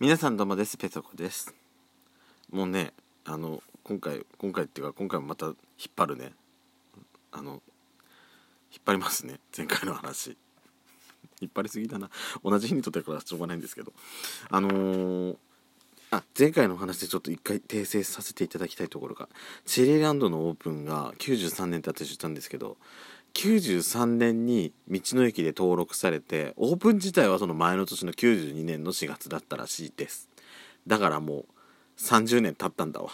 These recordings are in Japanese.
皆さんどうもです。ペソコです。もうねあの今回今回っていうか今回もまた引っ張るね。あの引っ張りますね。前回の話。引っ張りすぎだな。同じ日に撮ってるからしょうがないんですけど。あのー、あ前回の話でちょっと一回訂正させていただきたいところがチェリーランドのオープンが93年って私言ったんですけど93年に道の駅で登録されてオープン自体はその前の年の92年の4月だったらしいです。だからもう30年経ったんだわ。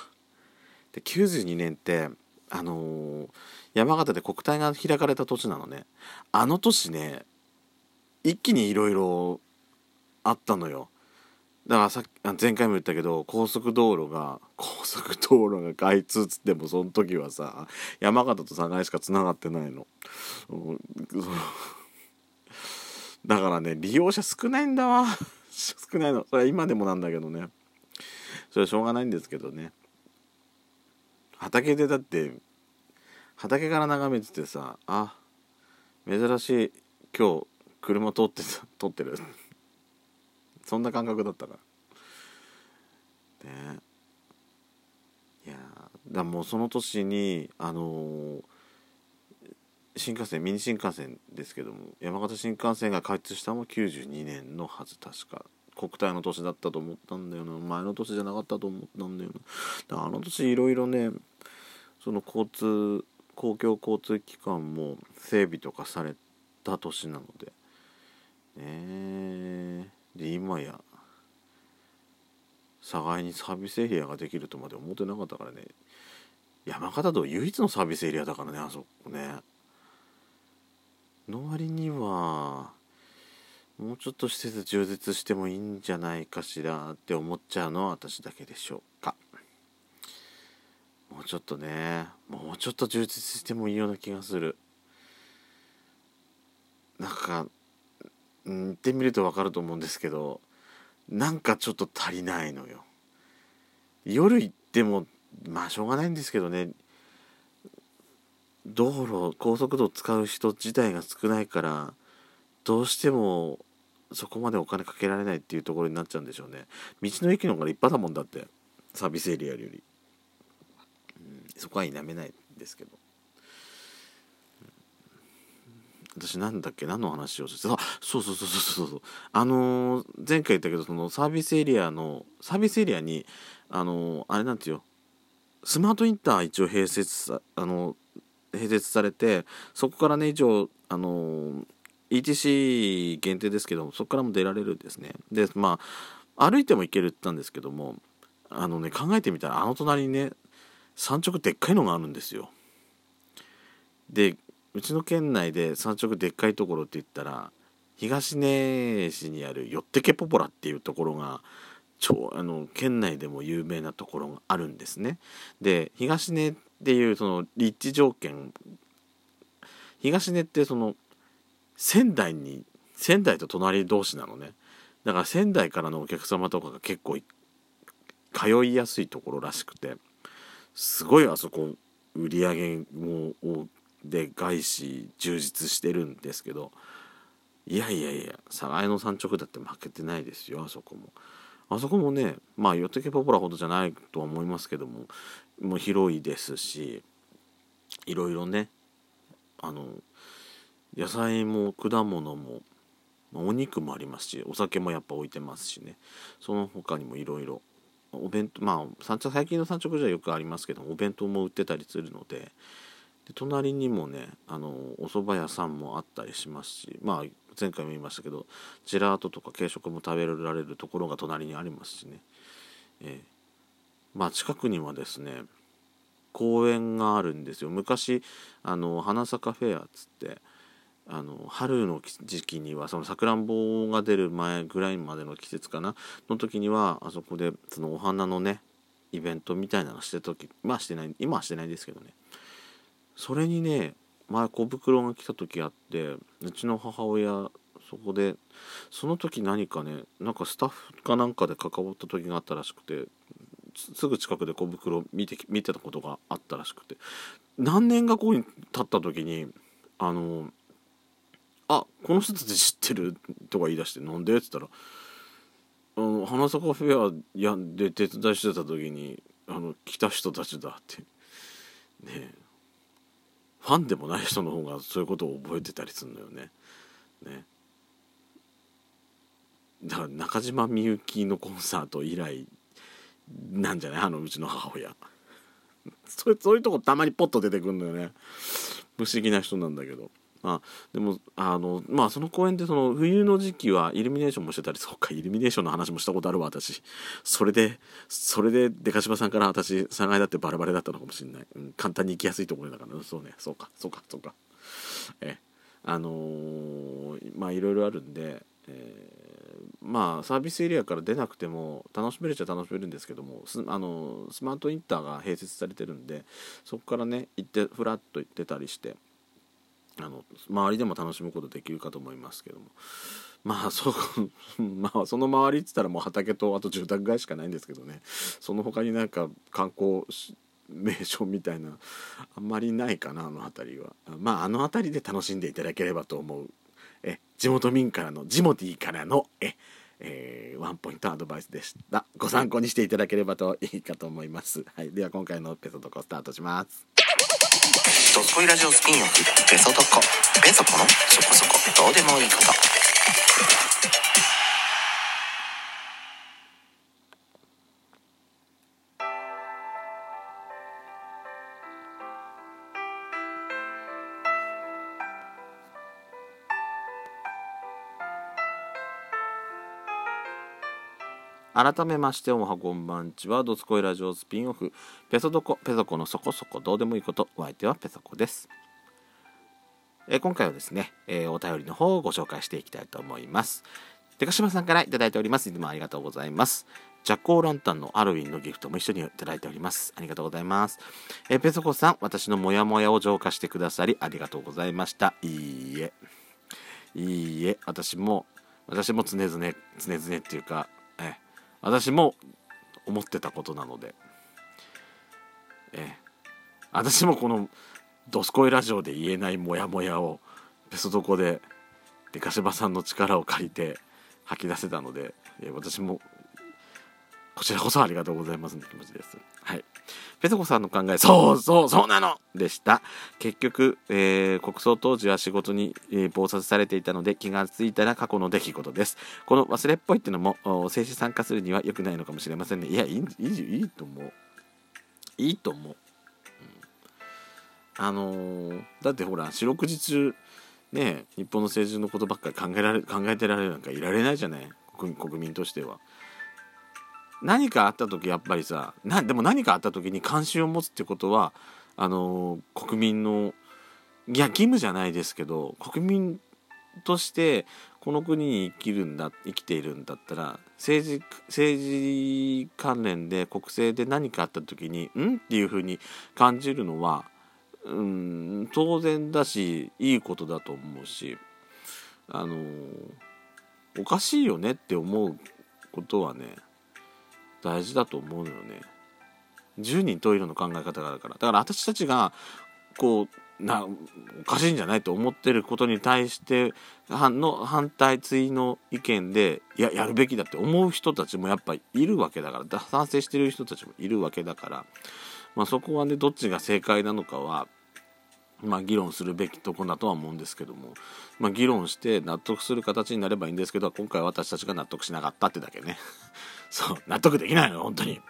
で92年ってあのー、山形で国体が開かれた年なのね。あの年ね一気にいろいろあったのよ。だからさっき前回も言ったけど高速道路が高速道路が開通っつってもその時はさ山形と寒河江しかつながってないの、だからね利用者少ないんだわ。少ないの。それは今でもなんだけどね。それはしょうがないんですけどね。畑でだって畑から眺めててさあ珍しい今日車通って通ってる。そんな感覚だったから。ね。いやだもうその年にあのー、新幹線ミニ新幹線ですけども山形新幹線が開通したのも92年のはず確か。国体の年だったと思ったんだよな。前の年じゃなかったと思ったんだよな。あの年いろいろねその交通公共交通機関も整備とかされた年なので。ね。えで今や互いにサービスエリアができるとまで思ってなかったからね。山形道唯一のサービスエリアだからねあそこね。の割にはもうちょっと施設充実してもいいんじゃないかしらって思っちゃうのは私だけでしょうか。もうちょっとねもうちょっと充実してもいいような気がする。なんか行ってみると分かると思うんですけどなんかちょっと足りないのよ。夜行ってもまあしょうがないんですけどね。道路高速道使う人自体が少ないからどうしてもそこまでお金かけられないっていうところになっちゃうんでしょうね。道の駅の方が立派だもんだって。サービスエリアより、うん、そこは否めないですけど。私なんだっけ？何の話をしてあそうそうそうそうそうあのー、前回言ったけどそのサービスエリアのサービスエリアにあのー、あれなんていうよスマートインター一応併設さあの併設されてそこからね一応あの ETC 限定ですけどもそこからも出られるんですね。でまあ歩いても行けるって言ったんですけどもあのね考えてみたらあの隣にね山直でっかいのがあるんですよ。でうちの県内で山直でっかいところって言ったら東根市にあるよってけポポラっていうところが超あの県内でも有名なところがあるんですね。で東根っていうその立地条件東根ってその仙台に仙台と隣同士なのねだから仙台からのお客様とかが結構通いやすいところらしくてすごいあそこ売り上げもで外資充実してるんですけどいやいやいや寒河江の山直だって負けてないですよあそこも。あそこもねまあヨテケポポラほどじゃないとは思いますけどももう広いですしいろいろねあの野菜も果物も、お肉もありますしお酒もやっぱ置いてますしねその他にもいろいろお弁当まあ最近の産直じゃよくありますけどお弁当も売ってたりするのでで隣にもねあのお蕎麦屋さんもあったりしますしまあ前回も言いましたけどジェラートとか軽食も食べられるところが隣にありますしね、えー、まあ近くにはですね公園があるんですよ。昔あの花坂フェアっつってあの春の時期にはそのさくらんぼが出る前ぐらいまでの季節かなの時にはあそこでそのお花のねイベントみたいなのしてた時まあしてない今はしてないですけどね。それにね前小袋が来た時あってうちの母親そこでその時何かねなんかスタッフかなんかで関わった時があったらしくてすぐ近くで小袋見て見てたことがあったらしくて何年がここに経った時にあの「あこの人たち知ってる」とか言い出して「なんで?」っつったらあの花咲フェアやで手伝いしてた時にあの来た人たちだってねえファンでもない人の方がそういうことを覚えてたりするのよね。ね。だから中島みゆきのコンサート以来なんじゃない？あのうちの母親。そうそういうとこたまにポッと出てくるのよね。不思議な人なんだけど。まあでもあのまあその公園でその冬の時期はイルミネーションもしてたりそうかイルミネーションの話もしたことあるわ私。それでそれで出かしばさんから私3階だってバラバラだったのかもしれない、うん、簡単に行きやすいところだから。そうね。そうか。そうか。そうか。えあのー、まあいろいろあるんで、えー、まあサービスエリアから出なくても楽しめるっちゃ楽しめるんですけどもスあのスマートインターが併設されてるんでそこからね行ってフラッと行ってたりしてあの周りでも楽しむことできるかと思いますけども。まあそ まあその周りっつったらもう畑とあと住宅街しかないんですけどね。その他になんか観光名所みたいなあんまりないかなあの辺りは。まああの辺りで楽しんでいただければと思う。え地元民からのジモティからのええー、ワンポイントアドバイスでした。ご参考にしていただければといいかと思います、はい、では今回のペソドコスタートします。ドスコイラジオスピンオフベソドコベソコのそこそこ。どうでもいいこと。改めましておもはこんばんちはドスコイラジオスピンオフペソドコペソコのそこそこどうでもいいことお相手はペソコです、えー、今回はですね、えー、お便りの方をご紹介していきたいと思いますでかしまさんから頂いておりますいつもありがとうございますジャック・オー・ランタンのハロウィンのギフトも一緒にいただいております。ありがとうございます。え、ペソコさん、私のモヤモヤを浄化してくださりありがとうございました。いいえ。いいえ。私も、私も常々、常々っていうか、え私も思ってたことなので、え、私もこの「どすこいラジオ」で言えないモヤモヤをペソドコでデカシバさんの力を借りて吐き出せたので、え私もこちらこそありがとうございますの気持ちです。はい。ペソコさんの考え、そうそうそうなのでした。結局、えー、国葬当時は仕事に、えー、忙殺されていたので気がついたら過去の出来事です。この忘れっぽいっていうのも、政治参加するには良くないのかもしれませんね。いや、いい、いい、いいと思う。いいと思う。うん、あのー、だってほら、四六時中、ね、日本の政治のことばっかり考えられ考えてられるなんかいられないじゃない国民としては。何かあった時やっぱりさなでも何かあった時に関心を持つってことはあの国民のいや義務じゃないですけど国民としてこの国に生きるんだ生きているんだったら政治政治関連で国政で何かあった時に「ん?」っていうふうに感じるのはうん当然だしいいことだと思うしあのおかしいよねって思うことはね大事だと思うのよね。10人十色の考え方があるから。だから私たちがこうなおかしいんじゃないと思ってることに対しての反対追の意見でいややるべきだって思う人たちもやっぱいるわけだから。賛成してる人たちもいるわけだから、まあ、そこはねどっちが正解なのかはまあ、議論するべきとこだとは思うんですけども、まあ、議論して納得する形になればいいんですけど今回私たちが納得しなかったってだけね。そう納得できないの本当に。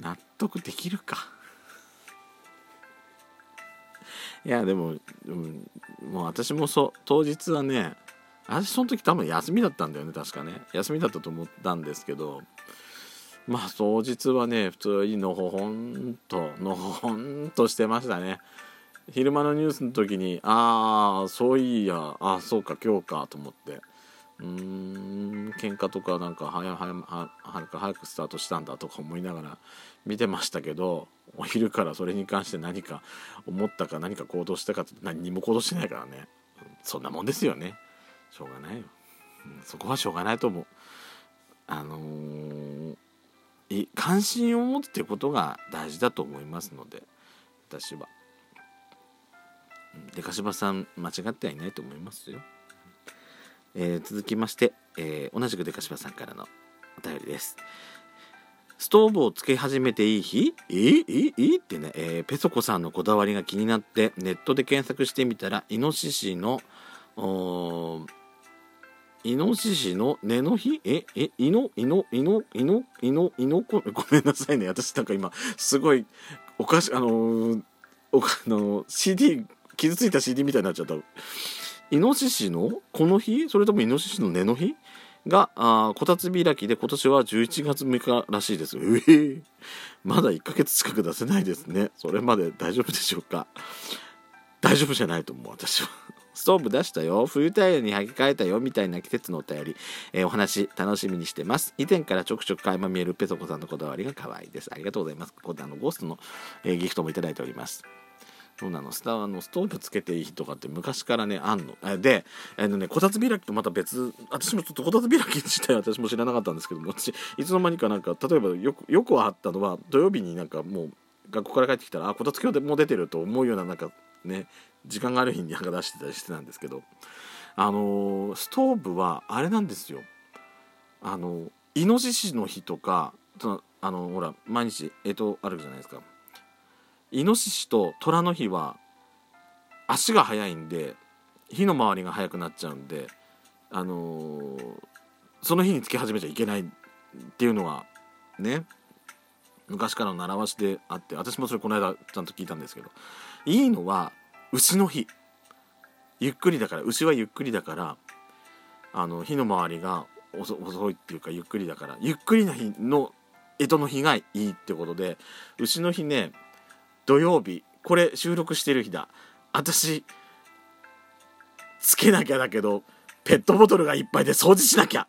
納得できるか。いやでも、うん、もう私もそう当日はね私その時多分休みだったんだよね確かね。休みだったと思ったんですけどまあ当日はね普通にのほほんとのほほんとしてましたね。昼間のニュースの時にああそういやあそうか今日かと思って。うーん喧嘩とかなんか早ははか早くスタートしたんだとか思いながら見てましたけどお昼からそれに関して何か思ったか何か行動したか何にも行動してないからねそんなもんですよねしょうがないよ、うん、そこはしょうがないと思うあのー関心を持つってことが大事だと思いますので私は。でかしばさん間違ってはいないと思いますよ。えー、続きまして、えー同じくデカシバさんからのお便りです。ストーブをつけ始めていい日？えー、えー、え？ーってね、えーペソコさんのこだわりが気になってネットで検索してみたらイノシシのイノシシの根の日？ええイノイノイノイノイノイノコ？ごめんなさいね。私なんか今すごいおかしあのーおあのー CD 傷ついた CD みたいになっちゃった。イノシシのこの日それともイノシシの根の日？があこたつ開きで今年は11月6日らしいです。えー。まだ1ヶ月近く出せないですね。それまで大丈夫でしょうか？大丈夫じゃないと思う私は。ストーブ出したよ。冬タイヤに履き替えたよみたいな季節のお便り、えーお話楽しみにしてます。以前からちょくちょく垣間見えるペソコさんのこだわりが可愛いです。ありがとうございます。ここであのゴーストの、えーギフトもいただいております。そうなの。スターのストーブつけていいとかって昔からねあんの。えであのねこたつ開きとまた別私もちょっとこたつ開き自体私も知らなかったんですけども私いつの間にかなんか例えばよくよくあったのは土曜日になんかもう学校から帰ってきたらあこたつ今日でもう出てると思うようななんかね時間がある日になんか出してたりしてたんですけどあのストーブはあれなんですよ。あのイノシシの日とかそのあのほら毎日えとあるじゃないですか。イノシシと虎の日は足が速いんで火の回りが速くなっちゃうんであのーその日につけ始めちゃいけないっていうのがね昔からの習わしであって私もそれこの間ちゃんと聞いたんですけどいいのは牛の日。ゆっくりだから牛はゆっくりだからあの火の回りが遅遅いっていうかゆっくりだからゆっくりな日の干支の日がいいってことで牛の日ね土曜日これ収録してる日だ。私つけなきゃだけどペットボトルがいっぱいで掃除しなきゃ。